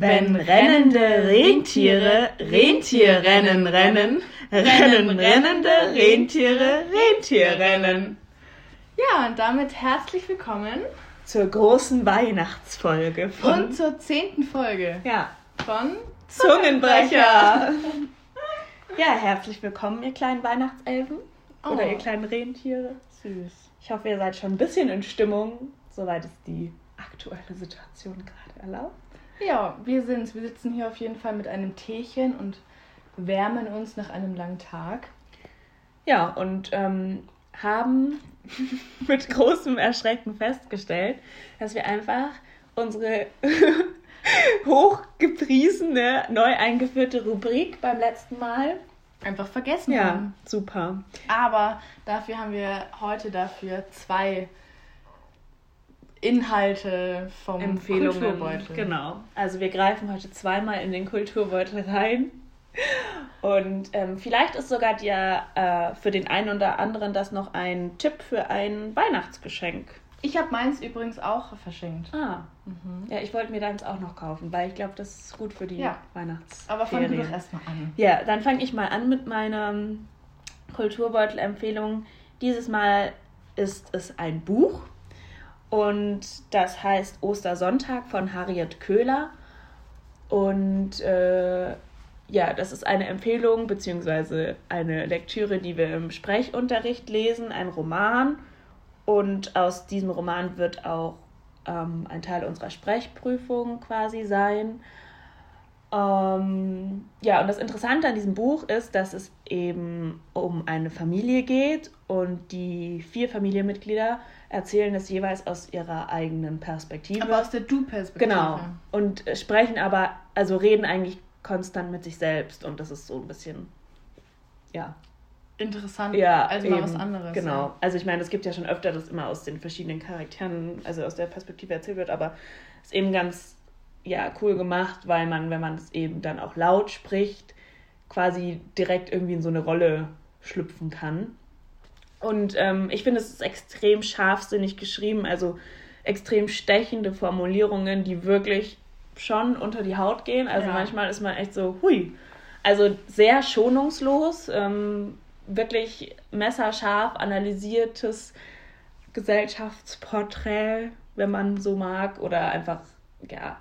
Wenn rennende Rentiere Rentierrennen rennen, rennen rennende Rentiere Rentierrennen. Ja, und damit herzlich willkommen zur großen Weihnachtsfolge von und zur zehnten Folge ja. von Zungenbrecher. ja, herzlich willkommen, ihr kleinen Weihnachtselfen oh. oder ihr kleinen Rentiere. Süß. Ich hoffe, ihr seid schon ein bisschen in Stimmung, soweit es die aktuelle Situation gerade erlaubt. Ja, wir sind's. Wir sitzen hier auf jeden Fall mit einem Teechen und wärmen uns nach einem langen Tag. Ja, und ähm, haben mit großem Erschrecken festgestellt, dass wir einfach unsere hochgepriesene, neu eingeführte Rubrik beim letzten Mal einfach vergessen ja, haben. Ja, super. Aber dafür haben wir heute dafür zwei Inhalte vom Empfehlungen. Kulturbeutel. Genau. Also wir greifen heute zweimal in den Kulturbeutel rein. Und ähm, vielleicht ist sogar dir äh, für den einen oder anderen das noch ein Tipp für ein Weihnachtsgeschenk. Ich habe meins übrigens auch verschenkt. Ah. Mhm. Ja, ich wollte mir deins auch noch kaufen, weil ich glaube, das ist gut für die ja. Weihnachts. Aber fang du doch erstmal an. Ja, dann fange ich mal an mit meiner Kulturbeutel-Empfehlung. Dieses Mal ist es ein Buch und das heißt Ostersonntag von Harriet Köhler. Und äh, ja, das ist eine Empfehlung bzw. eine Lektüre, die wir im Sprechunterricht lesen, ein Roman. Und aus diesem Roman wird auch ähm, ein Teil unserer Sprechprüfung quasi sein. Ähm, ja, und das Interessante an diesem Buch ist, dass es eben um eine Familie geht und die vier Familienmitglieder erzählen es jeweils aus ihrer eigenen Perspektive. Aber aus der Du-Perspektive. Genau. Und sprechen aber, also reden eigentlich konstant mit sich selbst und das ist so ein bisschen, ja. Interessant, ja, also eben, mal was anderes. Genau. Ja. Also ich meine, es gibt ja schon öfter, dass immer aus den verschiedenen Charakteren, also aus der Perspektive erzählt wird, aber es ist eben ganz ja, cool gemacht, weil man, wenn man es eben dann auch laut spricht, quasi direkt irgendwie in so eine Rolle schlüpfen kann. Und ähm, ich finde, es ist extrem scharfsinnig geschrieben, also extrem stechende Formulierungen, die wirklich schon unter die Haut gehen. Also ja. manchmal ist man echt so, hui. Also sehr schonungslos, ähm, wirklich messerscharf analysiertes Gesellschaftsporträt, wenn man so mag, oder einfach, ja,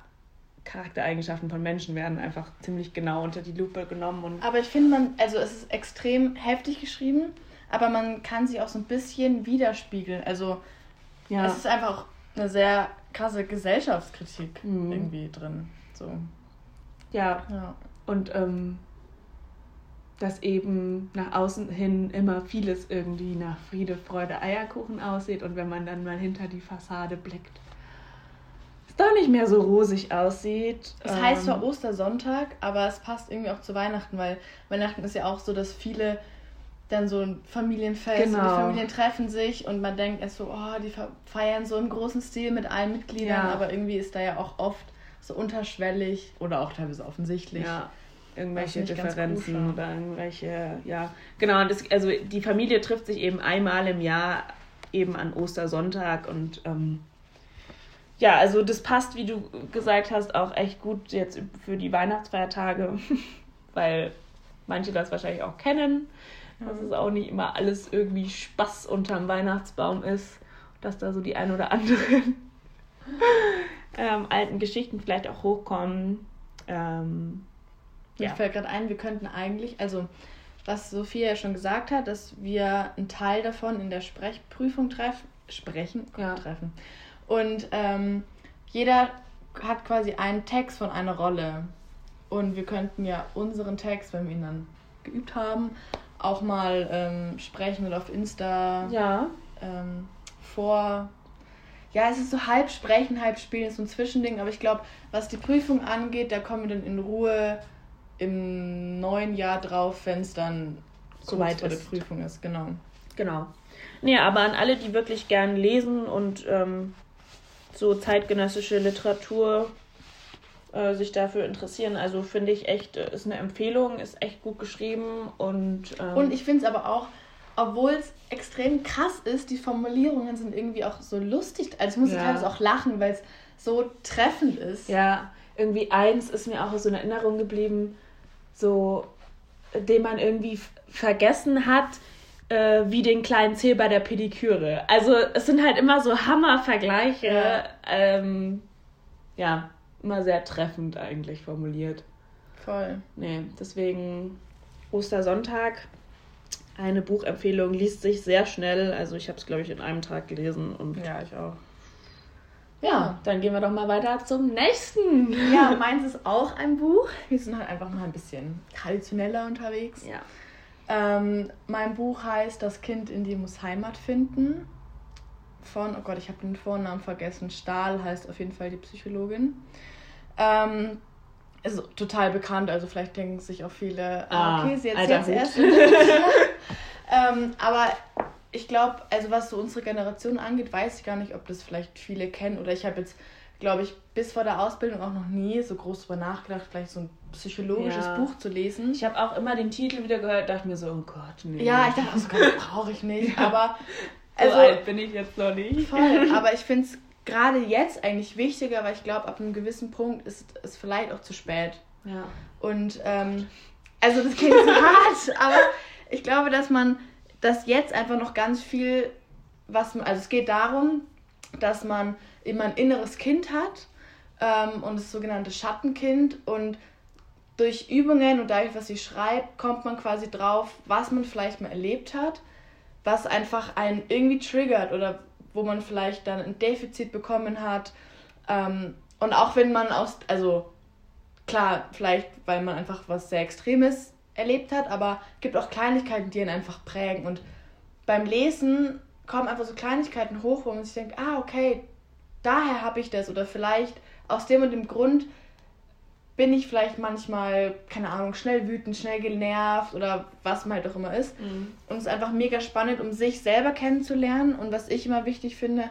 Charaktereigenschaften von Menschen werden einfach ziemlich genau unter die Lupe genommen. Und Aber ich finde, man, also es ist extrem heftig geschrieben aber man kann sie auch so ein bisschen widerspiegeln. Also ja. es ist einfach eine sehr krasse Gesellschaftskritik mhm. irgendwie drin. So. Ja. ja. Und ähm, dass eben nach außen hin immer vieles irgendwie nach Friede, Freude, Eierkuchen aussieht und wenn man dann mal hinter die Fassade blickt, es doch nicht mehr so rosig aussieht. Es ähm, heißt zwar Ostersonntag, aber es passt irgendwie auch zu Weihnachten, weil Weihnachten ist ja auch so, dass viele dann so ein Familienfest genau. und die genau. Familien treffen sich und man denkt erst so, oh, die feiern so im großen Stil mit allen Mitgliedern, ja. aber irgendwie ist da ja auch oft so unterschwellig oder auch teilweise offensichtlich. Ja. Irgendwelche Differenzen oder irgendwelche, ja. Genau, und das, also die Familie trifft sich eben einmal im Jahr, eben an Ostersonntag und ähm, ja, also das passt, wie du gesagt hast, auch echt gut jetzt für die Weihnachtsfeiertage, weil manche das wahrscheinlich auch kennen dass es auch nicht immer alles irgendwie Spaß unterm Weihnachtsbaum ist, dass da so die ein oder anderen ähm, alten Geschichten vielleicht auch hochkommen. Ähm, ja. Mir fällt gerade ein, wir könnten eigentlich, also was Sophia ja schon gesagt hat, dass wir einen Teil davon in der Sprechprüfung treffen, sprechen, ja. treffen. Und ähm, jeder hat quasi einen Text von einer Rolle. Und wir könnten ja unseren Text, wenn wir ihn dann geübt haben, auch mal ähm, sprechen oder auf Insta ja. ähm, vor. Ja, es ist so halb sprechen, halb spielen, ist so ein Zwischending, aber ich glaube, was die Prüfung angeht, da kommen wir dann in Ruhe im neuen Jahr drauf, wenn es dann so weit vor der Prüfung ist, genau. Genau. Nee, aber an alle, die wirklich gern lesen und ähm, so zeitgenössische Literatur äh, sich dafür interessieren. Also finde ich echt, äh, ist eine Empfehlung, ist echt gut geschrieben und. Ähm und ich finde es aber auch, obwohl es extrem krass ist, die Formulierungen sind irgendwie auch so lustig. Also ich muss ja. teilweise auch lachen, weil es so treffend ist. Ja, irgendwie eins ist mir auch so in Erinnerung geblieben, so, den man irgendwie vergessen hat, äh, wie den kleinen Zeh bei der Pediküre. Also es sind halt immer so Hammervergleiche. Ja. Ähm, ja, immer sehr treffend eigentlich formuliert. Voll. Nee, deswegen Ostersonntag. Eine Buchempfehlung liest sich sehr schnell. Also ich habe es, glaube ich, in einem Tag gelesen und ja, ich auch. Ja, dann gehen wir doch mal weiter zum nächsten. Ja, meins ist auch ein Buch. Wir sind halt einfach mal ein bisschen traditioneller unterwegs. Ja. Ähm, mein Buch heißt Das Kind in dir muss Heimat finden. Von, oh Gott, ich habe den Vornamen vergessen. Stahl heißt auf jeden Fall die Psychologin. Ähm, ist total bekannt, also vielleicht denken sich auch viele, ah, ah okay, sie erzählt es erst. ähm, aber ich glaube, also was so unsere Generation angeht, weiß ich gar nicht, ob das vielleicht viele kennen. Oder ich habe jetzt, glaube ich, bis vor der Ausbildung auch noch nie so groß drüber nachgedacht, vielleicht so ein psychologisches ja. Buch zu lesen. Ich habe auch immer den Titel wieder gehört, dachte mir so, oh Gott, nee. Ja, ich dachte, das brauche ich nicht. Aber also, so alt bin ich jetzt noch nicht. Voll, aber ich finde es gerade jetzt eigentlich wichtiger, weil ich glaube, ab einem gewissen Punkt ist es vielleicht auch zu spät. Ja. Und ähm, also das klingt so hart, aber ich glaube, dass man dass jetzt einfach noch ganz viel, was man, also es geht darum, dass man immer ein inneres Kind hat ähm, und das sogenannte Schattenkind und durch Übungen und dadurch, was sie schreibt, kommt man quasi drauf, was man vielleicht mal erlebt hat, was einfach einen irgendwie triggert oder wo man vielleicht dann ein Defizit bekommen hat. Ähm, und auch wenn man aus, also klar, vielleicht weil man einfach was sehr Extremes erlebt hat, aber es gibt auch Kleinigkeiten, die ihn einfach prägen. Und beim Lesen kommen einfach so Kleinigkeiten hoch, wo man sich denkt, ah, okay, daher habe ich das. Oder vielleicht aus dem und dem Grund bin ich vielleicht manchmal, keine Ahnung, schnell wütend, schnell genervt oder was man halt auch immer ist. Mhm. Und es ist einfach mega spannend, um sich selber kennenzulernen. Und was ich immer wichtig finde,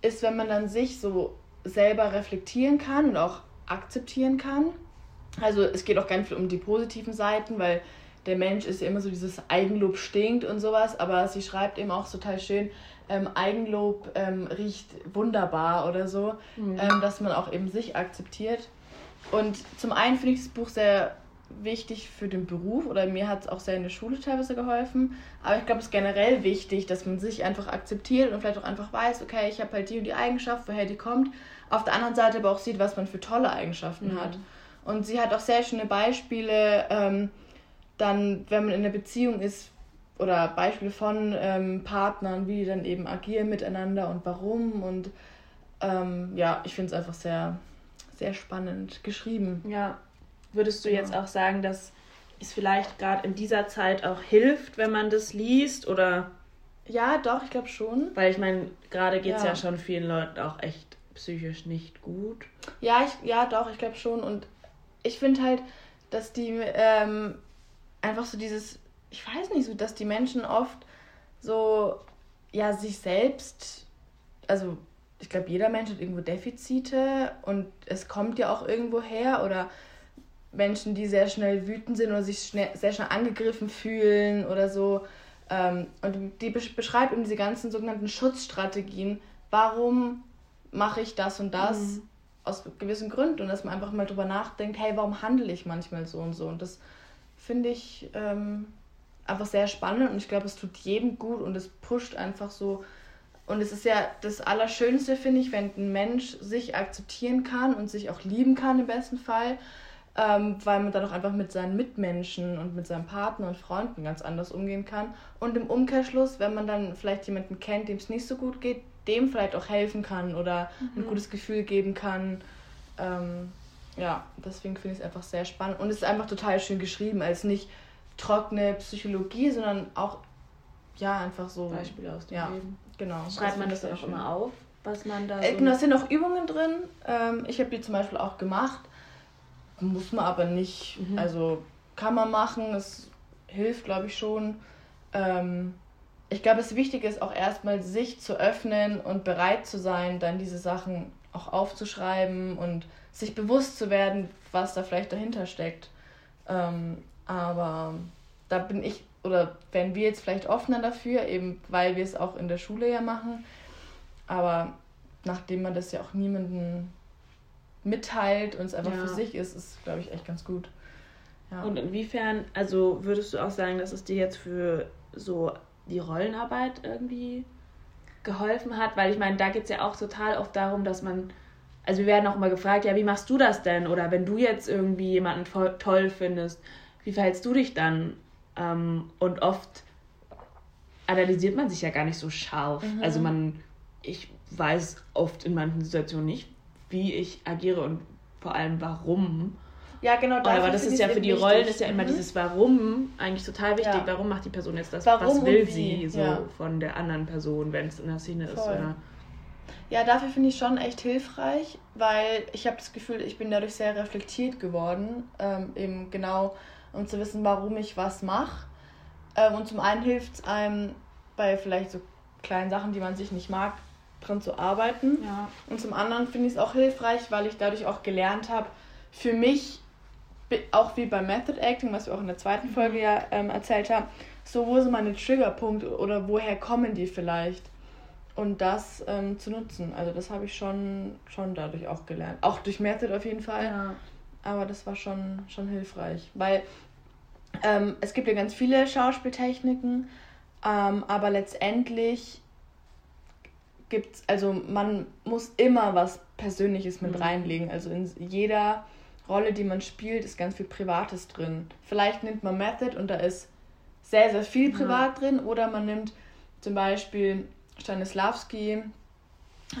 ist, wenn man dann sich so selber reflektieren kann und auch akzeptieren kann also es geht auch ganz viel um die positiven Seiten, weil der Mensch ist ja immer so dieses Eigenlob stinkt und sowas, aber sie schreibt eben auch total schön, ähm, Eigenlob ähm, riecht wunderbar oder so, mhm. ähm, dass man auch eben sich akzeptiert. Und zum einen finde ich das Buch sehr wichtig für den Beruf oder mir hat es auch sehr in der Schule teilweise geholfen. Aber ich glaube, es ist generell wichtig, dass man sich einfach akzeptiert und vielleicht auch einfach weiß, okay, ich habe halt die und die Eigenschaft, woher die kommt. Auf der anderen Seite aber auch sieht, was man für tolle Eigenschaften mhm. hat. Und sie hat auch sehr schöne Beispiele, ähm, dann, wenn man in einer Beziehung ist, oder Beispiele von ähm, Partnern, wie die dann eben agieren miteinander und warum. Und ähm, ja, ich finde es einfach sehr, sehr spannend geschrieben. Ja. Würdest du ja. jetzt auch sagen, dass es vielleicht gerade in dieser Zeit auch hilft, wenn man das liest? Oder? Ja, doch, ich glaube schon. Weil ich meine, gerade geht es ja. ja schon vielen Leuten auch echt psychisch nicht gut. Ja, ich, ja, doch, ich glaube schon. Und ich finde halt, dass die ähm, einfach so dieses, ich weiß nicht, so, dass die Menschen oft so, ja, sich selbst, also ich glaube, jeder Mensch hat irgendwo Defizite und es kommt ja auch irgendwo her oder Menschen, die sehr schnell wütend sind oder sich schnell, sehr schnell angegriffen fühlen oder so. Ähm, und die beschreibt eben diese ganzen sogenannten Schutzstrategien. Warum mache ich das und das? Mhm aus gewissen Gründen und dass man einfach mal drüber nachdenkt, hey, warum handle ich manchmal so und so. Und das finde ich ähm, einfach sehr spannend und ich glaube, es tut jedem gut und es pusht einfach so. Und es ist ja das Allerschönste, finde ich, wenn ein Mensch sich akzeptieren kann und sich auch lieben kann im besten Fall, ähm, weil man dann auch einfach mit seinen Mitmenschen und mit seinem Partner und Freunden ganz anders umgehen kann. Und im Umkehrschluss, wenn man dann vielleicht jemanden kennt, dem es nicht so gut geht, dem vielleicht auch helfen kann oder mhm. ein gutes Gefühl geben kann. Ähm, ja, deswegen finde ich es einfach sehr spannend. Und es ist einfach total schön geschrieben, als nicht trockene Psychologie, sondern auch, ja, einfach so. Beispiele aus dem ja, Leben. Genau. Schreibt man das dann auch immer auf, was man da. Äh, so genau, es sind auch Übungen drin. Ähm, ich habe die zum Beispiel auch gemacht. Muss man aber nicht. Mhm. Also kann man machen, es hilft, glaube ich, schon. Ähm, ich glaube, das Wichtige ist auch erstmal, sich zu öffnen und bereit zu sein, dann diese Sachen auch aufzuschreiben und sich bewusst zu werden, was da vielleicht dahinter steckt. Ähm, aber da bin ich, oder wären wir jetzt vielleicht offener dafür, eben weil wir es auch in der Schule ja machen. Aber nachdem man das ja auch niemanden mitteilt und es einfach ja. für sich ist, ist, glaube ich, echt ganz gut. Ja. Und inwiefern, also würdest du auch sagen, dass es dir jetzt für so die Rollenarbeit irgendwie geholfen hat? Weil ich meine, da geht es ja auch total oft darum, dass man, also wir werden auch immer gefragt, ja, wie machst du das denn? Oder wenn du jetzt irgendwie jemanden toll findest, wie verhältst du dich dann? Ähm, und oft analysiert man sich ja gar nicht so scharf. Mhm. Also man, ich weiß oft in manchen Situationen nicht, wie ich agiere und vor allem warum. Ja, genau. Aber das ist ja für die wichtig. Rollen ist ja immer mhm. dieses Warum eigentlich total wichtig. Ja. Warum macht die Person jetzt das? Warum Was will sie so ja. von der anderen Person, wenn es in der Szene Voll. ist? Oder? Ja, dafür finde ich schon echt hilfreich, weil ich habe das Gefühl, ich bin dadurch sehr reflektiert geworden, ähm, eben genau um zu wissen, warum ich was mache. Ähm, und zum einen hilft es einem bei vielleicht so kleinen Sachen, die man sich nicht mag, dran zu arbeiten. Ja. Und zum anderen finde ich es auch hilfreich, weil ich dadurch auch gelernt habe, für mich, auch wie beim Method Acting, was wir auch in der zweiten mhm. Folge ja ähm, erzählt haben, so wo sind meine Triggerpunkte oder woher kommen die vielleicht? Und das ähm, zu nutzen. Also das habe ich schon, schon dadurch auch gelernt. Auch durch Method auf jeden Fall. Ja. Aber das war schon, schon hilfreich. Weil ähm, es gibt ja ganz viele Schauspieltechniken, ähm, aber letztendlich gibt's, also man muss immer was Persönliches mit mhm. reinlegen. Also in jeder Rolle, die man spielt, ist ganz viel Privates drin. Vielleicht nimmt man Method und da ist sehr, sehr viel privat ja. drin. Oder man nimmt zum Beispiel Stanislavski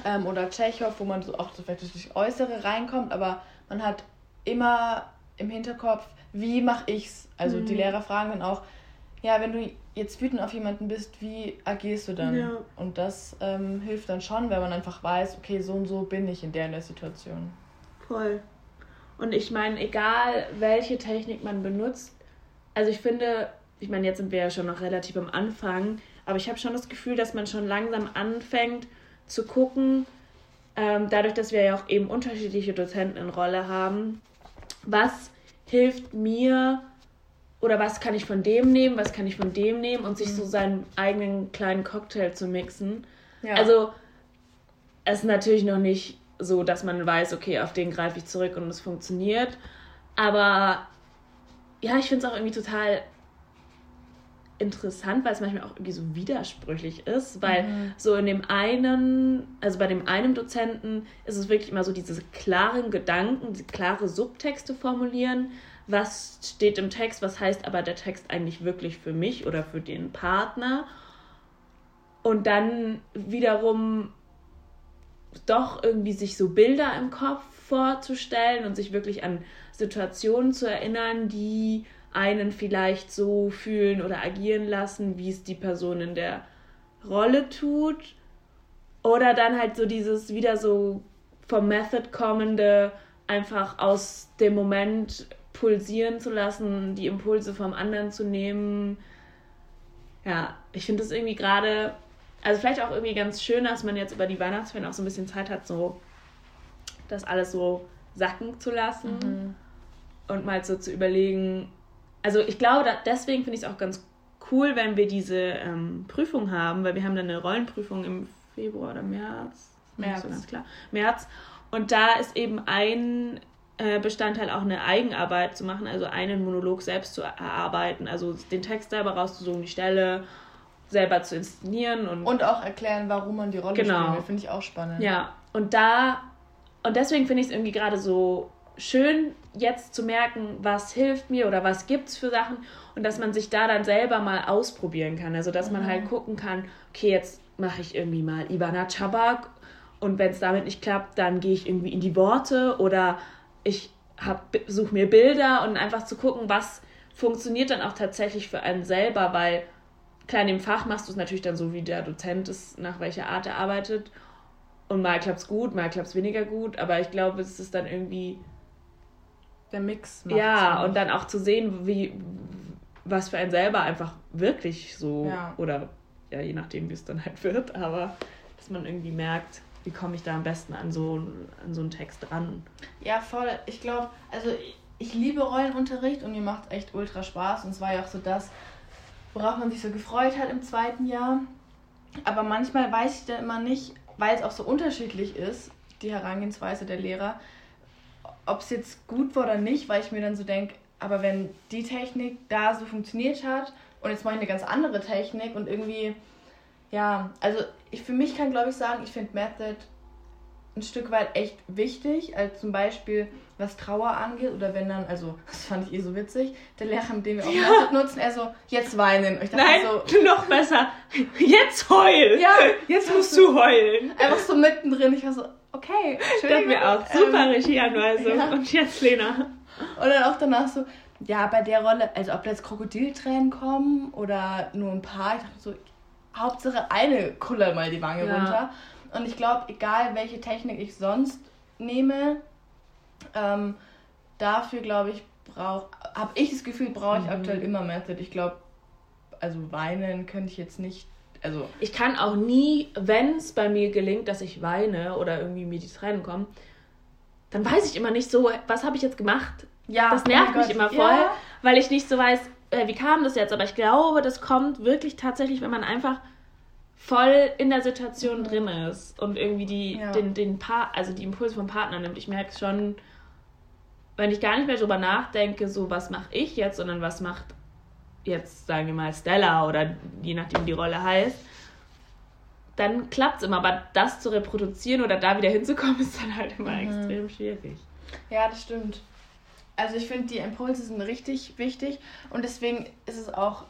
ähm, oder Tschechow, wo man so auch so vielleicht durch Äußere reinkommt, aber man hat immer im Hinterkopf, wie mache ich's? Also mhm. die Lehrer fragen dann auch, ja, wenn du jetzt wütend auf jemanden bist, wie agierst du dann? Ja. Und das ähm, hilft dann schon, wenn man einfach weiß, okay, so und so bin ich in der in der Situation. Voll. Und ich meine, egal welche Technik man benutzt, also ich finde, ich meine, jetzt sind wir ja schon noch relativ am Anfang, aber ich habe schon das Gefühl, dass man schon langsam anfängt zu gucken, ähm, dadurch, dass wir ja auch eben unterschiedliche Dozenten in Rolle haben, was hilft mir oder was kann ich von dem nehmen, was kann ich von dem nehmen und sich mhm. so seinen eigenen kleinen Cocktail zu mixen. Ja. Also es ist natürlich noch nicht so, dass man weiß, okay, auf den greife ich zurück und es funktioniert. Aber ja, ich finde es auch irgendwie total interessant, weil es manchmal auch irgendwie so widersprüchlich ist, weil mhm. so in dem einen, also bei dem einen Dozenten ist es wirklich immer so diese klaren Gedanken, diese klare Subtexte formulieren, was steht im Text, was heißt aber der Text eigentlich wirklich für mich oder für den Partner? Und dann wiederum doch irgendwie sich so Bilder im Kopf vorzustellen und sich wirklich an Situationen zu erinnern, die einen vielleicht so fühlen oder agieren lassen, wie es die Person in der Rolle tut. Oder dann halt so dieses wieder so vom Method kommende, einfach aus dem Moment pulsieren zu lassen, die Impulse vom anderen zu nehmen. Ja, ich finde das irgendwie gerade, also vielleicht auch irgendwie ganz schön, dass man jetzt über die Weihnachtsferien auch so ein bisschen Zeit hat, so das alles so sacken zu lassen mhm. und mal so zu überlegen, also ich glaube, deswegen finde ich es auch ganz cool, wenn wir diese ähm, Prüfung haben, weil wir haben dann eine Rollenprüfung im Februar oder März. März. So ganz klar. März. Und da ist eben ein äh, Bestandteil auch eine Eigenarbeit zu machen, also einen Monolog selbst zu erarbeiten, also den Text selber rauszusuchen, die Stelle selber zu inszenieren und und auch erklären, warum man die Rolle genau. spielt, finde ich auch spannend. Ja, und da und deswegen finde ich es irgendwie gerade so schön, jetzt zu merken, was hilft mir oder was gibt es für Sachen und dass man sich da dann selber mal ausprobieren kann. Also, dass man halt mhm. gucken kann, okay, jetzt mache ich irgendwie mal Ivana Chabak und wenn es damit nicht klappt, dann gehe ich irgendwie in die Worte oder ich suche mir Bilder und einfach zu gucken, was funktioniert dann auch tatsächlich für einen selber, weil klar, in dem Fach machst du es natürlich dann so, wie der Dozent ist, nach welcher Art er arbeitet. Und mal klappt es gut, mal klappt es weniger gut, aber ich glaube, es ist dann irgendwie der Mix macht. Ja, und dann auch zu sehen, wie was für einen selber einfach wirklich so ja. oder ja, je nachdem, wie es dann halt wird, aber dass man irgendwie merkt, wie komme ich da am besten an so, an so einen Text ran. Ja, voll. Ich glaube, also ich, ich liebe Rollenunterricht und mir macht echt ultra Spaß und es war ja auch so das, worauf man sich so gefreut hat im zweiten Jahr. Aber manchmal weiß ich dann immer nicht, weil es auch so unterschiedlich ist, die Herangehensweise der Lehrer, ob es jetzt gut war oder nicht, weil ich mir dann so denke, aber wenn die Technik da so funktioniert hat und jetzt mache ich eine ganz andere Technik und irgendwie, ja, also ich für mich kann glaube ich sagen, ich finde Method ein Stück weit echt wichtig, als zum Beispiel was Trauer angeht oder wenn dann, also das fand ich eh so witzig, der Lehrer, mit dem wir auch ja. Method nutzen, er so, jetzt weinen. ich dachte Nein, so, noch besser, jetzt heulen. Ja, jetzt musst du heulen. Einfach so mittendrin, ich war so, okay, Entschuldigung. mir auch, super ähm, Regieanweisung ja. und jetzt Lena. Und dann auch danach so, ja, bei der Rolle, also ob da jetzt Krokodiltränen kommen oder nur ein paar, ich dachte so, Hauptsache eine kullert mal die Wange ja. runter. Und ich glaube, egal welche Technik ich sonst nehme, ähm, dafür glaube ich, brauche, habe ich das Gefühl, brauche ich mhm. aktuell immer Method. Ich glaube, also weinen könnte ich jetzt nicht. Also ich kann auch nie, wenn es bei mir gelingt, dass ich weine oder irgendwie mir die Tränen kommen, dann weiß ich immer nicht so, was habe ich jetzt gemacht? Ja, das nervt oh mich Gott. immer voll, ja. weil ich nicht so weiß, äh, wie kam das jetzt. Aber ich glaube, das kommt wirklich tatsächlich, wenn man einfach voll in der Situation mhm. drin ist und irgendwie die, ja. den, den pa also die Impulse vom Partner nimmt. Ich merke es schon, wenn ich gar nicht mehr drüber nachdenke, so was mache ich jetzt, sondern was macht jetzt, sagen wir mal, Stella oder je nachdem die Rolle heißt, dann klappt es immer. Aber das zu reproduzieren oder da wieder hinzukommen, ist dann halt immer mhm. extrem schwierig. Ja, das stimmt. Also ich finde, die Impulse sind richtig wichtig und deswegen ist es auch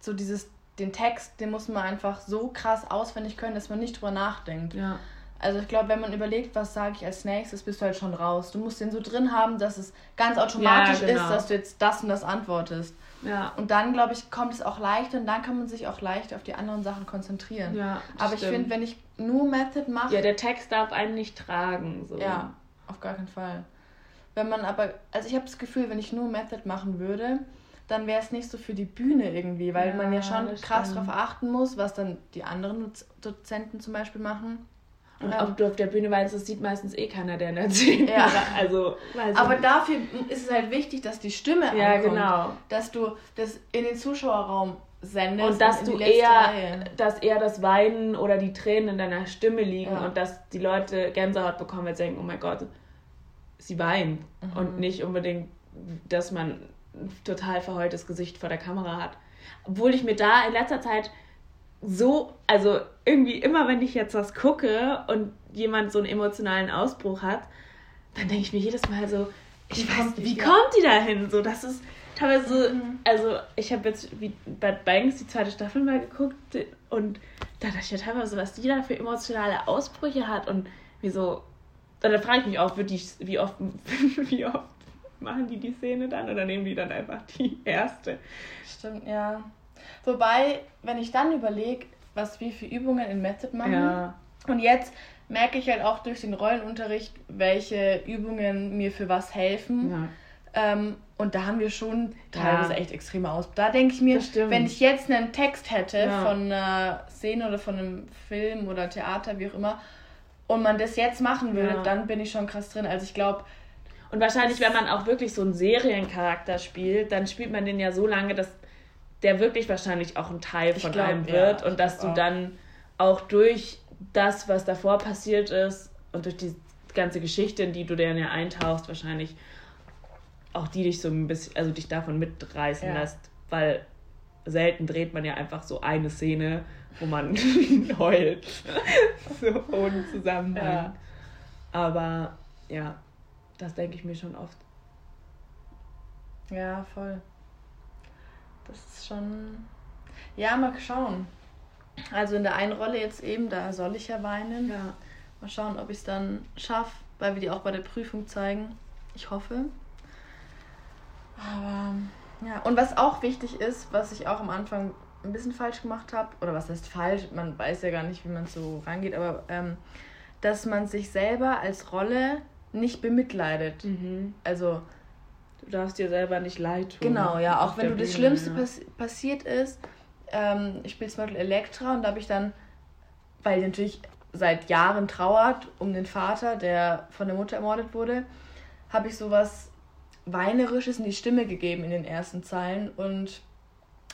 so dieses den Text, den muss man einfach so krass auswendig können, dass man nicht drüber nachdenkt. Ja. Also ich glaube, wenn man überlegt, was sage ich als nächstes, bist du halt schon raus. Du musst den so drin haben, dass es ganz automatisch ja, genau. ist, dass du jetzt das und das antwortest. Ja. Und dann, glaube ich, kommt es auch leichter und dann kann man sich auch leicht auf die anderen Sachen konzentrieren. Ja, Aber stimmt. ich finde, wenn ich nur Method mache. Ja, der Text darf einen nicht tragen. So. Ja, auf gar keinen Fall. Wenn man aber, also ich habe das Gefühl, wenn ich nur Method machen würde, dann wäre es nicht so für die Bühne irgendwie, weil ja, man ja schon krass darauf achten muss, was dann die anderen Dozenten zum Beispiel machen. Und ähm, ob du auf der Bühne weinst, das sieht meistens eh keiner, der erzählt. Ja. also, Aber dafür ist es halt wichtig, dass die Stimme ja, ankommt. genau. Dass du das in den Zuschauerraum sendest. Und dass du eher, Reihe. dass eher das Weinen oder die Tränen in deiner Stimme liegen ja. und dass die Leute Gänsehaut bekommen, weil sie denken, oh mein Gott, sie weinen. Mhm. Und nicht unbedingt, dass man total verheultes Gesicht vor der Kamera hat. Obwohl ich mir da in letzter Zeit so, also irgendwie immer, wenn ich jetzt was gucke und jemand so einen emotionalen Ausbruch hat, dann denke ich mir jedes Mal so, ich wie weiß, wie ja. kommt die da hin? So, das ist teilweise, mhm. also ich habe jetzt wie Bad Banks die zweite Staffel mal geguckt und da dachte ich ja teilweise, was die da für emotionale Ausbrüche hat und wie so, dann frage ich mich auch, wie oft, wie oft machen die die Szene dann oder nehmen die dann einfach die erste? Stimmt, ja. Wobei, wenn ich dann überlege, was wir für Übungen in Method machen, ja. und jetzt merke ich halt auch durch den Rollenunterricht, welche Übungen mir für was helfen. Ja. Ähm, und da haben wir schon teilweise ja. echt extreme aus. Da denke ich mir, wenn ich jetzt einen Text hätte ja. von einer Szene oder von einem Film oder Theater, wie auch immer, und man das jetzt machen würde, ja. dann bin ich schon krass drin. Also ich glaube, und wahrscheinlich, wenn man auch wirklich so einen Seriencharakter spielt, dann spielt man den ja so lange, dass der wirklich wahrscheinlich auch ein Teil von glaub, einem wird ja, und dass du auch. dann auch durch das, was davor passiert ist und durch die ganze Geschichte, in die du dann ja eintauchst, wahrscheinlich auch die dich so ein bisschen, also dich davon mitreißen ja. lässt, weil selten dreht man ja einfach so eine Szene, wo man heult, so ohne Zusammenhang. Ja. Aber ja, das denke ich mir schon oft. Ja, voll. Das ist schon. Ja, mal schauen. Also in der einen Rolle jetzt eben, da soll ich ja weinen. Ja. Mal schauen, ob ich es dann schaffe, weil wir die auch bei der Prüfung zeigen. Ich hoffe. Aber ja, und was auch wichtig ist, was ich auch am Anfang ein bisschen falsch gemacht habe, oder was heißt falsch, man weiß ja gar nicht, wie man so rangeht, aber ähm, dass man sich selber als Rolle nicht bemitleidet. Mhm. Also. Du darfst dir selber nicht leid tun. Genau, ja. Auch wenn du das Schlimmste ja. pass passiert ist. Ähm, ich spiele zum Beispiel Elektra und da habe ich dann, weil die natürlich seit Jahren trauert um den Vater, der von der Mutter ermordet wurde, habe ich sowas Weinerisches in die Stimme gegeben in den ersten Zeilen. Und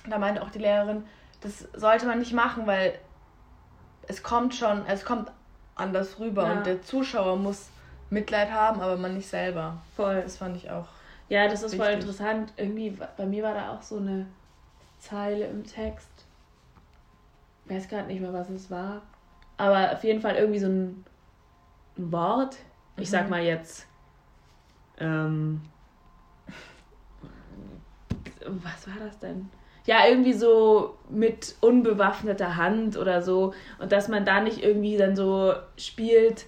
da meinte auch die Lehrerin, das sollte man nicht machen, weil es kommt schon, es kommt anders rüber ja. und der Zuschauer muss Mitleid haben, aber man nicht selber. Voll. Das fand ich auch. Ja, das ist wichtig. voll interessant. Irgendwie, bei mir war da auch so eine Zeile im Text. Ich weiß gerade nicht mehr, was es war. Aber auf jeden Fall irgendwie so ein, ein Wort. Ich mhm. sag mal jetzt. Ähm, was war das denn? Ja, irgendwie so mit unbewaffneter Hand oder so. Und dass man da nicht irgendwie dann so spielt,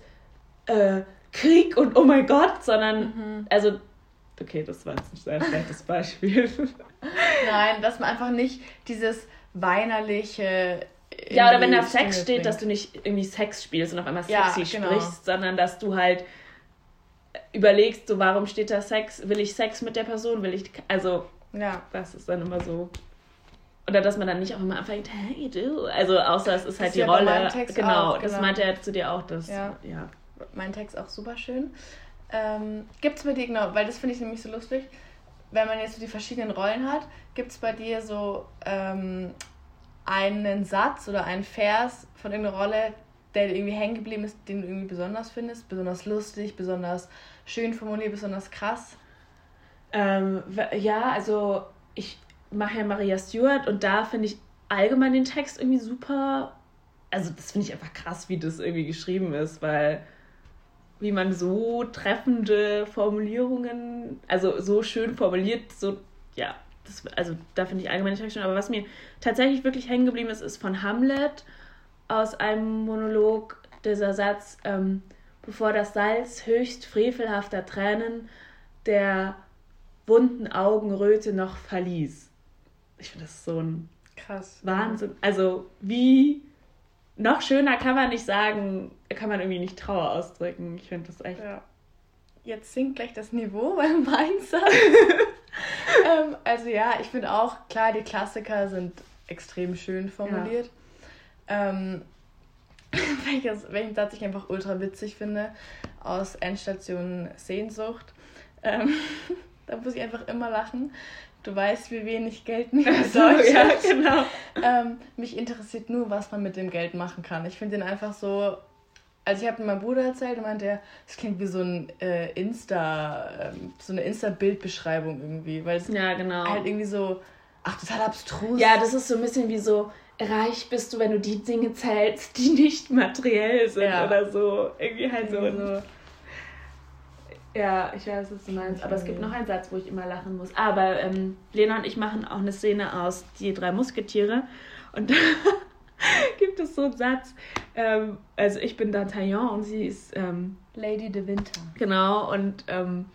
äh, Krieg und oh mein Gott, sondern, mhm. also, okay, das war jetzt ein sehr schlechtes Beispiel. Nein, dass man einfach nicht dieses weinerliche. Ja, oder wenn da Sex steht, bringt. dass du nicht irgendwie Sex spielst und auf einmal sexy ja, genau. sprichst, sondern dass du halt überlegst, so warum steht da Sex? Will ich Sex mit der Person? Will ich. Also, ja. das ist dann immer so. Oder dass man dann nicht auch immer anfängt, hey du. Also außer es ist halt das die ja Rolle. Genau, auch, genau, das meinte er zu dir auch, dass. Ja. ja. Mein Text auch super schön. Ähm, gibt es bei dir, genau, weil das finde ich nämlich so lustig, wenn man jetzt so die verschiedenen Rollen hat, gibt es bei dir so ähm, einen Satz oder einen Vers von irgendeiner Rolle, der irgendwie hängen geblieben ist, den du irgendwie besonders findest? Besonders lustig, besonders schön formuliert, besonders krass? Ähm, ja, also ich mache ja Maria Stewart und da finde ich allgemein den Text irgendwie super. Also, das finde ich einfach krass, wie das irgendwie geschrieben ist, weil wie man so treffende Formulierungen, also so schön formuliert, so, ja, das, also da finde ich allgemein den Text schön. Aber was mir tatsächlich wirklich hängen geblieben ist, ist von Hamlet aus einem Monolog dieser Satz, ähm, bevor das Salz höchst frevelhafter Tränen der wunden Augenröte noch verließ. Ich finde das so ein krass Wahnsinn. Also wie noch schöner kann man nicht sagen, kann man irgendwie nicht Trauer ausdrücken. Ich finde das echt. Ja. Jetzt sinkt gleich das Niveau beim Mainzer. ähm, also ja, ich finde auch, klar, die Klassiker sind extrem schön formuliert. Ja. Ähm, welches, welchen Satz ich einfach ultra witzig finde, aus Endstation Sehnsucht. Ähm, da muss ich einfach immer lachen. Du weißt, wie wenig Geld mir bedeutet. So, ja, genau. Ähm, mich interessiert nur, was man mit dem Geld machen kann. Ich finde den einfach so. Also ich habe meinem Bruder erzählt und meinte, es klingt wie so ein äh, Insta, äh, so eine Insta-Bildbeschreibung irgendwie, weil es ja, genau. halt irgendwie so, ach total abstrus. Ja, das ist so ein bisschen wie so, reich bist du, wenn du die Dinge zählst, die nicht materiell sind ja. oder so. Irgendwie halt irgendwie so. Ja, ich weiß, was du meinst. Aber es gibt noch einen Satz, wo ich immer lachen muss. Aber ähm, Lena und ich machen auch eine Szene aus Die drei Musketiere. Und da gibt es so einen Satz. Ähm, also ich bin D'Artagnan und sie ist ähm, Lady de Winter. Genau, und ähm,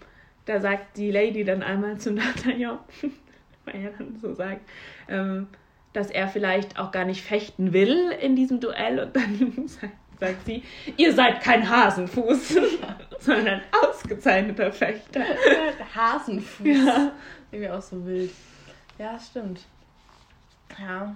da sagt die Lady dann einmal zu D'Artagnan, weil er dann so sagt, ähm, dass er vielleicht auch gar nicht fechten will in diesem Duell. Und dann sagt sagt sie, ihr seid kein Hasenfuß, sondern ausgezeichneter Fechter. Hasenfuß. Ja. Irgendwie auch so wild. Ja, stimmt. Ja.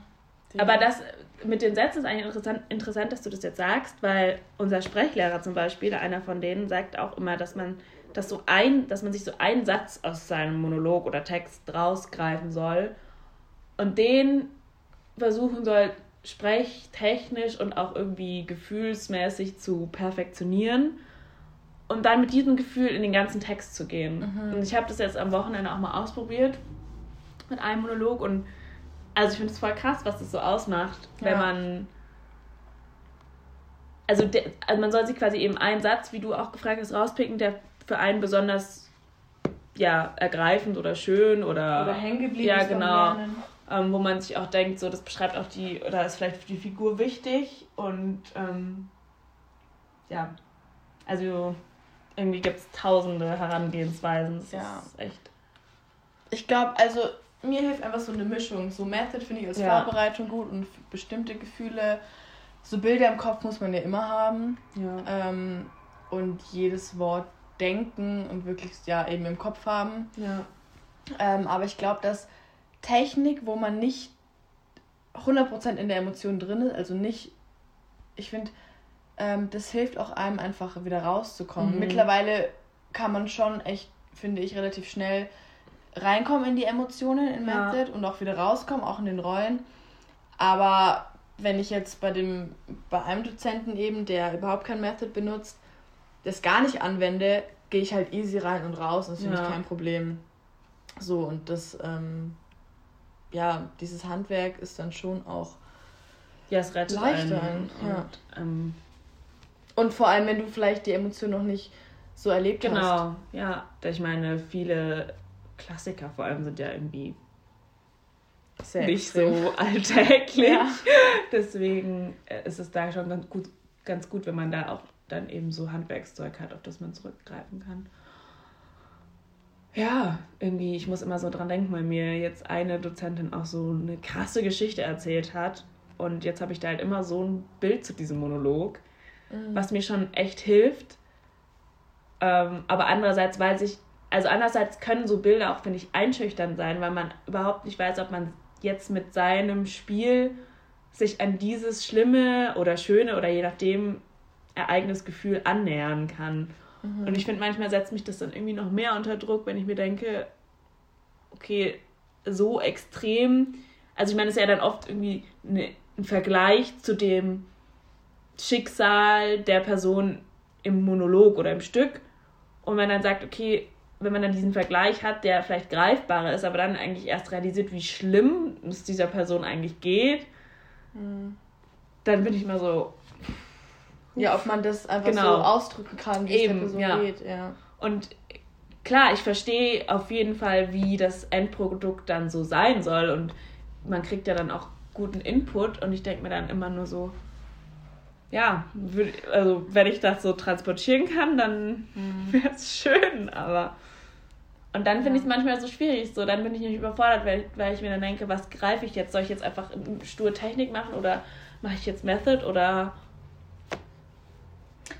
Aber das mit den Sätzen ist eigentlich interessant, interessant, dass du das jetzt sagst, weil unser Sprechlehrer zum Beispiel, einer von denen, sagt auch immer, dass man dass so ein, dass man sich so einen Satz aus seinem Monolog oder Text rausgreifen soll und den versuchen soll sprechtechnisch und auch irgendwie gefühlsmäßig zu perfektionieren und dann mit diesem Gefühl in den ganzen Text zu gehen. Mhm. Und ich habe das jetzt am Wochenende auch mal ausprobiert mit einem Monolog und also ich finde es voll krass, was das so ausmacht, ja. wenn man also, de, also man soll sich quasi eben einen Satz, wie du auch gefragt hast, rauspicken, der für einen besonders ja ergreifend oder schön oder oder hängen geblieben ja genau ähm, wo man sich auch denkt, so das beschreibt auch die, oder ist vielleicht für die Figur wichtig und ähm, ja, also irgendwie gibt es tausende Herangehensweisen. Das ja. ist echt. Ich glaube, also mir hilft einfach so eine Mischung. So Method finde ich als ja. Vorbereitung gut und bestimmte Gefühle, so Bilder im Kopf muss man ja immer haben. Ja. Ähm, und jedes Wort denken und wirklich ja eben im Kopf haben. Ja. Ähm, aber ich glaube, dass Technik, wo man nicht 100% in der Emotion drin ist, also nicht, ich finde, ähm, das hilft auch einem einfach wieder rauszukommen. Mhm. Mittlerweile kann man schon echt, finde ich, relativ schnell reinkommen in die Emotionen in ja. Method und auch wieder rauskommen, auch in den Rollen. Aber wenn ich jetzt bei dem, bei einem Dozenten eben, der überhaupt kein Method benutzt, das gar nicht anwende, gehe ich halt easy rein und raus und das finde ja. ich kein Problem. So, und das, ähm, ja, dieses Handwerk ist dann schon auch ja, es rettet leichter. Einen und, ja. Ähm, und vor allem, wenn du vielleicht die Emotion noch nicht so erlebt genau, hast. Genau, ja. Ich meine, viele Klassiker vor allem sind ja irgendwie Sehr nicht extrem. so alltäglich. Ja. Deswegen äh, ist es da schon ganz gut, ganz gut, wenn man da auch dann eben so Handwerkszeug hat, auf das man zurückgreifen kann. Ja, irgendwie, ich muss immer so dran denken, weil mir jetzt eine Dozentin auch so eine krasse Geschichte erzählt hat. Und jetzt habe ich da halt immer so ein Bild zu diesem Monolog, mhm. was mir schon echt hilft. Ähm, aber andererseits weiß ich, also andererseits können so Bilder auch, finde ich, einschüchtern sein, weil man überhaupt nicht weiß, ob man jetzt mit seinem Spiel sich an dieses schlimme oder schöne oder je nachdem Ereignisgefühl annähern kann. Mhm. Und ich finde, manchmal setzt mich das dann irgendwie noch mehr unter Druck, wenn ich mir denke, okay, so extrem. Also ich meine, es ist ja dann oft irgendwie eine, ein Vergleich zu dem Schicksal der Person im Monolog oder im Stück. Und man dann sagt, okay, wenn man dann diesen Vergleich hat, der vielleicht greifbarer ist, aber dann eigentlich erst realisiert, wie schlimm es dieser Person eigentlich geht, mhm. dann bin ich mal so, ja, ob man das einfach genau. so ausdrücken kann, wie Eben, es der Person ja. geht. Ja. Und klar, ich verstehe auf jeden Fall, wie das Endprodukt dann so sein soll. Und man kriegt ja dann auch guten Input. Und ich denke mir dann immer nur so, ja, also wenn ich das so transportieren kann, dann mhm. wäre es schön, aber. Und dann finde ja. ich es manchmal so schwierig. So, dann bin ich nicht überfordert, weil, weil ich mir dann denke, was greife ich jetzt? Soll ich jetzt einfach stur Technik machen oder mache ich jetzt Method oder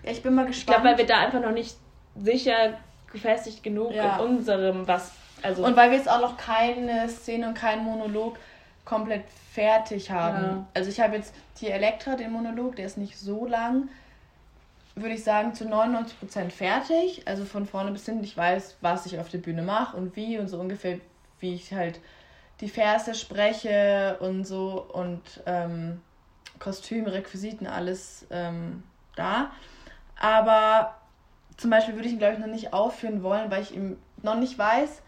ja, ich bin mal gespannt. Ich glaube, weil wir da einfach noch nicht sicher gefestigt genug ja. in unserem, was. Also und weil wir jetzt auch noch keine Szene und keinen Monolog komplett fertig haben. Ja. Also ich habe jetzt die Elektra, den Monolog, der ist nicht so lang, würde ich sagen, zu 99% fertig. Also von vorne bis hinten, ich weiß, was ich auf der Bühne mache und wie und so ungefähr, wie ich halt die Verse spreche und so und ähm, Kostüme, Requisiten, alles ähm, da. Aber zum Beispiel würde ich ihn, glaube ich, noch nicht aufführen wollen, weil ich ihm noch nicht weiß,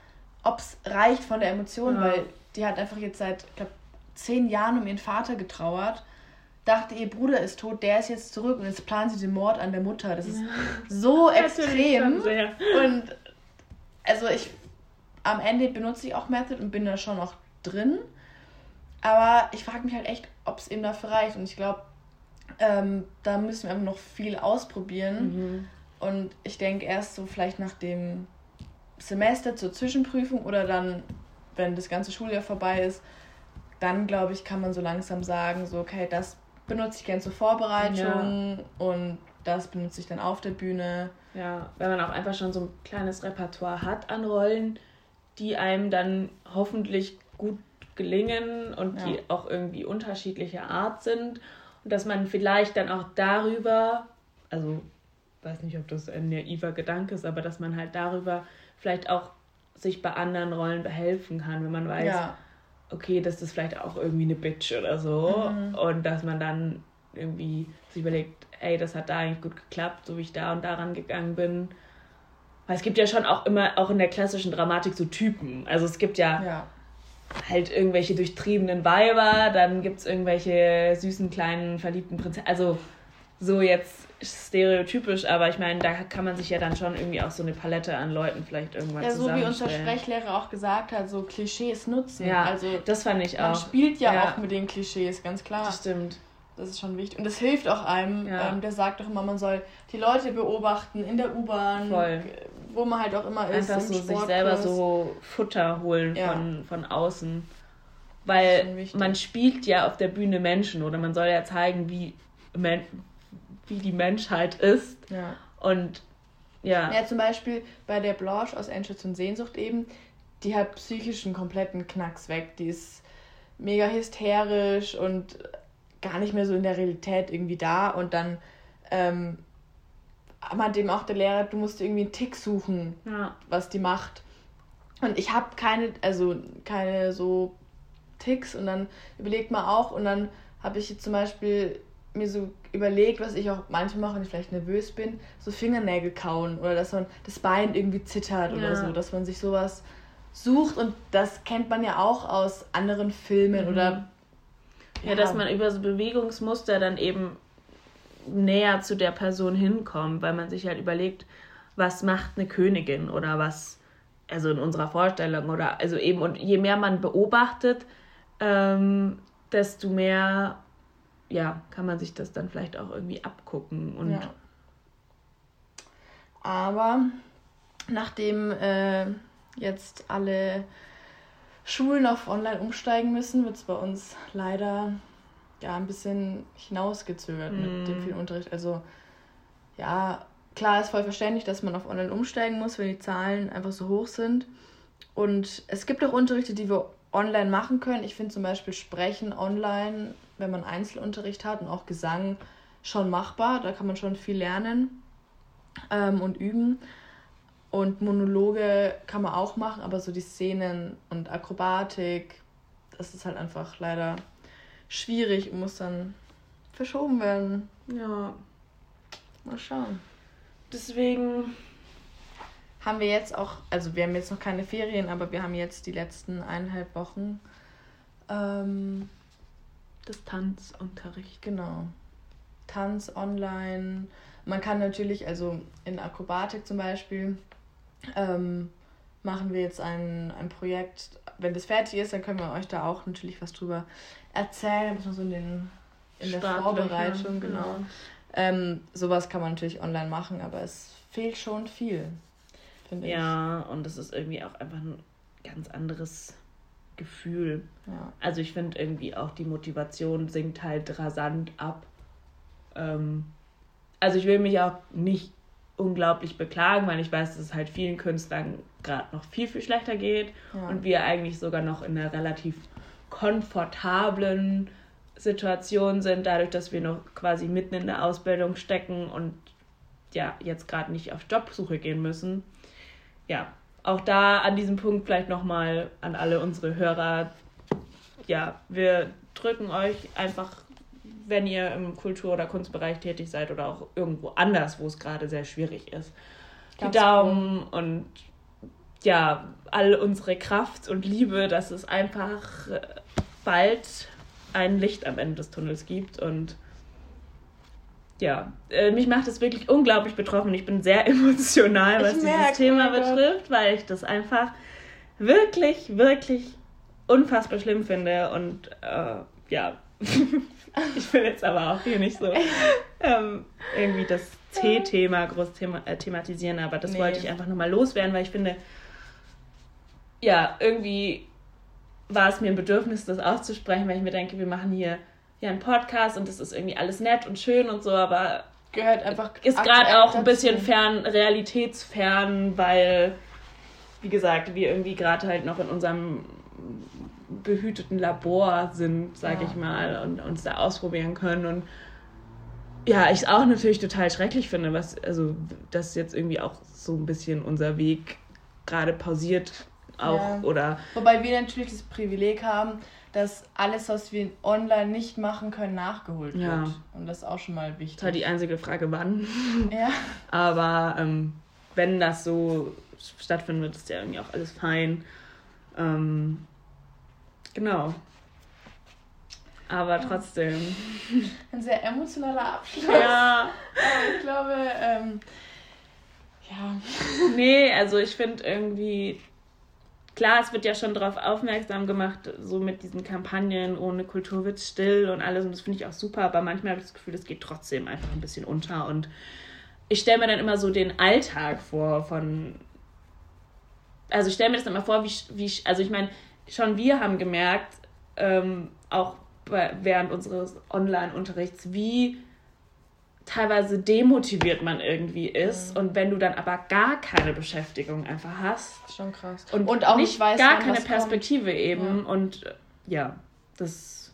ob es reicht von der Emotion, ja. weil die hat einfach jetzt seit, ich glaube, zehn Jahren um ihren Vater getrauert. Dachte, ihr Bruder ist tot, der ist jetzt zurück und jetzt planen sie den Mord an der Mutter. Das ist ja. so extrem. Und also ich am Ende benutze ich auch Method und bin da schon noch drin. Aber ich frage mich halt echt, ob es eben dafür reicht. Und ich glaube, ähm, da müssen wir einfach noch viel ausprobieren. Mhm. Und ich denke erst so vielleicht nach dem Semester zur Zwischenprüfung oder dann, wenn das ganze Schuljahr vorbei ist, dann glaube ich, kann man so langsam sagen, so, okay, das benutze ich gerne zur Vorbereitung ja. und das benutze ich dann auf der Bühne. Ja, wenn man auch einfach schon so ein kleines Repertoire hat an Rollen, die einem dann hoffentlich gut gelingen und ja. die auch irgendwie unterschiedlicher Art sind und dass man vielleicht dann auch darüber, also weiß nicht, ob das ein naiver Gedanke ist, aber dass man halt darüber vielleicht auch sich bei anderen Rollen behelfen kann, wenn man weiß, ja. okay, das ist vielleicht auch irgendwie eine Bitch oder so. Mhm. Und dass man dann irgendwie sich überlegt, ey, das hat da eigentlich gut geklappt, so wie ich da und daran gegangen bin. Weil es gibt ja schon auch immer, auch in der klassischen Dramatik so Typen. Also es gibt ja, ja halt irgendwelche durchtriebenen Weiber, dann gibt es irgendwelche süßen kleinen verliebten Prinzessinnen. Also so jetzt stereotypisch, aber ich meine, da kann man sich ja dann schon irgendwie auch so eine Palette an Leuten vielleicht irgendwann Ja, so wie unser Sprechlehrer auch gesagt hat, so Klischees nutzen. Ja, also das fand ich auch. Man spielt ja, ja, auch mit den Klischees, ganz klar. Das stimmt. Das ist schon wichtig. Und das hilft auch einem. Ja. Ähm, der sagt doch immer, man soll die Leute beobachten in der U-Bahn, wo man halt auch immer ist. Einfach so sich selber so Futter holen ja. von, von außen. Weil man spielt ja auf der Bühne Menschen oder man soll ja zeigen, wie, Men wie die Menschheit ist. Ja. Und ja. Ja, zum Beispiel bei der Blanche aus Endschutz und Sehnsucht eben, die hat psychischen kompletten Knacks weg. Die ist mega hysterisch und gar nicht mehr so in der Realität irgendwie da. Und dann ähm, meinte eben auch der Lehrer, du musst irgendwie einen Tick suchen, ja. was die macht. Und ich habe keine, also keine so Ticks und dann überlegt man auch und dann habe ich jetzt zum Beispiel mir so überlegt, was ich auch manchmal mache, wenn ich vielleicht nervös bin, so Fingernägel kauen oder dass man das Bein irgendwie zittert ja. oder so, dass man sich sowas sucht und das kennt man ja auch aus anderen Filmen mhm. oder ja, ja, dass man über so Bewegungsmuster dann eben näher zu der Person hinkommt, weil man sich halt überlegt, was macht eine Königin oder was, also in unserer Vorstellung oder also eben und je mehr man beobachtet, ähm, desto mehr ja, kann man sich das dann vielleicht auch irgendwie abgucken und ja. aber nachdem äh, jetzt alle Schulen auf online umsteigen müssen, wird es bei uns leider ja ein bisschen hinausgezögert mm. mit dem mm. vielen Unterricht. Also ja, klar ist voll verständlich, dass man auf online umsteigen muss, wenn die Zahlen einfach so hoch sind. Und es gibt auch Unterrichte, die wir online machen können. Ich finde zum Beispiel Sprechen online, wenn man Einzelunterricht hat und auch Gesang schon machbar. Da kann man schon viel lernen ähm, und üben. Und Monologe kann man auch machen, aber so die Szenen und Akrobatik, das ist halt einfach leider schwierig und muss dann verschoben werden. Ja. Mal schauen. Deswegen haben wir jetzt auch, also wir haben jetzt noch keine Ferien, aber wir haben jetzt die letzten eineinhalb Wochen ähm, Distanzunterricht. Genau. Tanz online. Man kann natürlich, also in Akrobatik zum Beispiel, ähm, machen wir jetzt ein, ein Projekt. Wenn das fertig ist, dann können wir euch da auch natürlich was drüber erzählen. Ein so in, den, in der Vorbereitung, genau. genau. Ähm, sowas kann man natürlich online machen, aber es fehlt schon viel, finde ich. Ja, und es ist irgendwie auch einfach ein ganz anderes Gefühl. Ja. Also ich finde irgendwie auch die Motivation sinkt halt rasant ab. Ähm, also ich will mich auch nicht unglaublich beklagen, weil ich weiß, dass es halt vielen Künstlern gerade noch viel, viel schlechter geht ja. und wir eigentlich sogar noch in einer relativ komfortablen Situation sind, dadurch, dass wir noch quasi mitten in der Ausbildung stecken und ja, jetzt gerade nicht auf Jobsuche gehen müssen. Ja, auch da an diesem Punkt vielleicht nochmal an alle unsere Hörer. Ja, wir drücken euch einfach wenn ihr im Kultur- oder Kunstbereich tätig seid oder auch irgendwo anders, wo es gerade sehr schwierig ist. Ganz die Daumen cool. und ja, all unsere Kraft und Liebe, dass es einfach äh, bald ein Licht am Ende des Tunnels gibt und ja, äh, mich macht es wirklich unglaublich betroffen. Ich bin sehr emotional, was dieses Thema betrifft, weil ich das einfach wirklich, wirklich unfassbar schlimm finde und äh, ja, ich will jetzt aber auch hier nicht so ähm, irgendwie das C-Thema groß thema äh, thematisieren, aber das nee. wollte ich einfach nochmal loswerden, weil ich finde, ja, irgendwie war es mir ein Bedürfnis, das auszusprechen, weil ich mir denke, wir machen hier ja einen Podcast und das ist irgendwie alles nett und schön und so, aber gehört einfach ist gerade auch ein bisschen fern, realitätsfern, weil, wie gesagt, wir irgendwie gerade halt noch in unserem behüteten Labor sind, sag ja. ich mal, und uns da ausprobieren können. Und ja, ich es auch natürlich total schrecklich finde, was, also, dass jetzt irgendwie auch so ein bisschen unser Weg gerade pausiert auch ja. oder. Wobei wir natürlich das Privileg haben, dass alles, was wir online nicht machen können, nachgeholt ja. wird. Und das ist auch schon mal wichtig. Das halt die einzige Frage, wann. Ja. Aber ähm, wenn das so stattfindet, ist ja irgendwie auch alles fein. Ähm, Genau. Aber trotzdem. Ein sehr emotionaler Abschluss. Ja. Aber ich glaube, ähm, ja. Nee, also ich finde irgendwie, klar, es wird ja schon darauf aufmerksam gemacht, so mit diesen Kampagnen, ohne Kultur wird still und alles. Und das finde ich auch super, aber manchmal habe ich das Gefühl, es geht trotzdem einfach ein bisschen unter. Und ich stelle mir dann immer so den Alltag vor von. Also ich stelle mir das dann mal vor, wie, wie also ich meine, schon wir haben gemerkt, ähm, auch bei, während unseres Online-Unterrichts, wie teilweise demotiviert man irgendwie ist. Mhm. Und wenn du dann aber gar keine Beschäftigung einfach hast. Schon krass. Und, und auch nicht weißt, gar keine Perspektive kommt. eben. Ja. Und äh, ja, das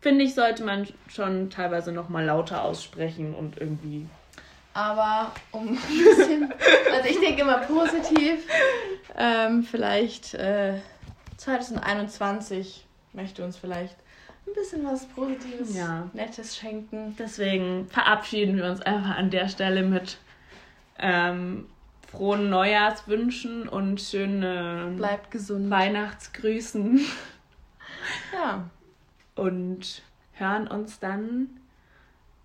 finde ich, sollte man schon teilweise nochmal lauter aussprechen und irgendwie. Aber um ein bisschen. also ich denke immer positiv. Ähm, vielleicht. Äh 2021 möchte uns vielleicht ein bisschen was Positives, ja. Nettes schenken. Deswegen verabschieden wir uns einfach an der Stelle mit ähm, frohen Neujahrswünschen und schönen Bleibt gesund. Weihnachtsgrüßen. Ja. Und hören uns dann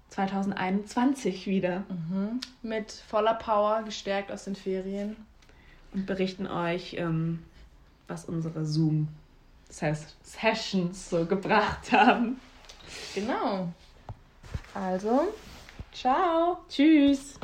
2021 wieder. Mhm. Mit voller Power, gestärkt aus den Ferien. Und berichten euch, ähm, was unsere Zoom, das heißt Sessions so gebracht haben. Genau. Also, ciao. Tschüss.